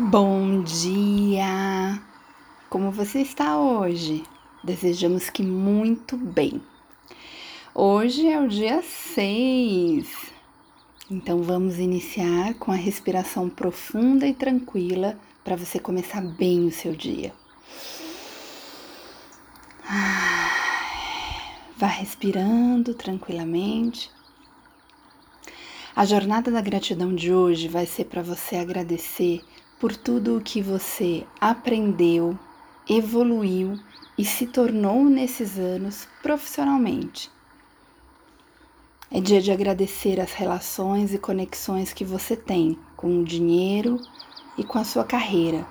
Bom dia! Como você está hoje? Desejamos que muito bem. Hoje é o dia 6, então vamos iniciar com a respiração profunda e tranquila para você começar bem o seu dia. Vá respirando tranquilamente. A jornada da gratidão de hoje vai ser para você agradecer por tudo o que você aprendeu, evoluiu e se tornou nesses anos profissionalmente. É dia de agradecer as relações e conexões que você tem com o dinheiro e com a sua carreira.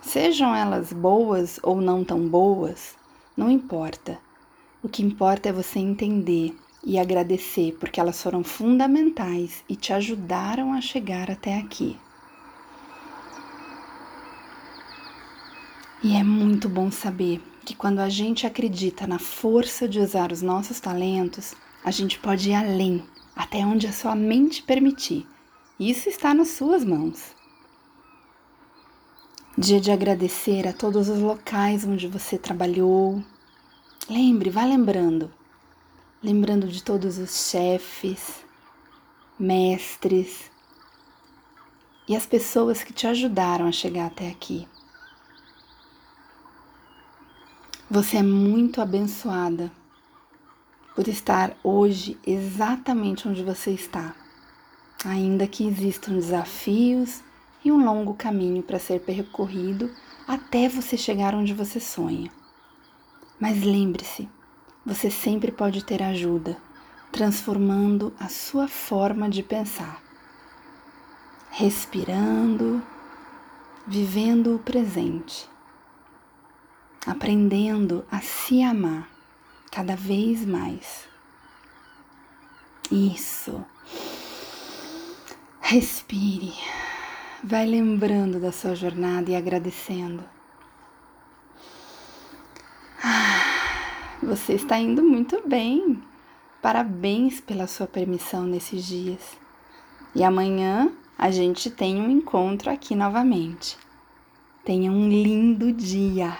Sejam elas boas ou não tão boas, não importa. O que importa é você entender e agradecer porque elas foram fundamentais e te ajudaram a chegar até aqui. E é muito bom saber que quando a gente acredita na força de usar os nossos talentos, a gente pode ir além, até onde a sua mente permitir. Isso está nas suas mãos. Dia de agradecer a todos os locais onde você trabalhou. Lembre, vá lembrando. Lembrando de todos os chefes, mestres e as pessoas que te ajudaram a chegar até aqui. Você é muito abençoada por estar hoje exatamente onde você está, ainda que existam desafios e um longo caminho para ser percorrido até você chegar onde você sonha. Mas lembre-se, você sempre pode ter ajuda, transformando a sua forma de pensar, respirando, vivendo o presente aprendendo a se amar cada vez mais. Isso. Respire. Vai lembrando da sua jornada e agradecendo. Ah, você está indo muito bem. Parabéns pela sua permissão nesses dias. E amanhã a gente tem um encontro aqui novamente. Tenha um lindo dia.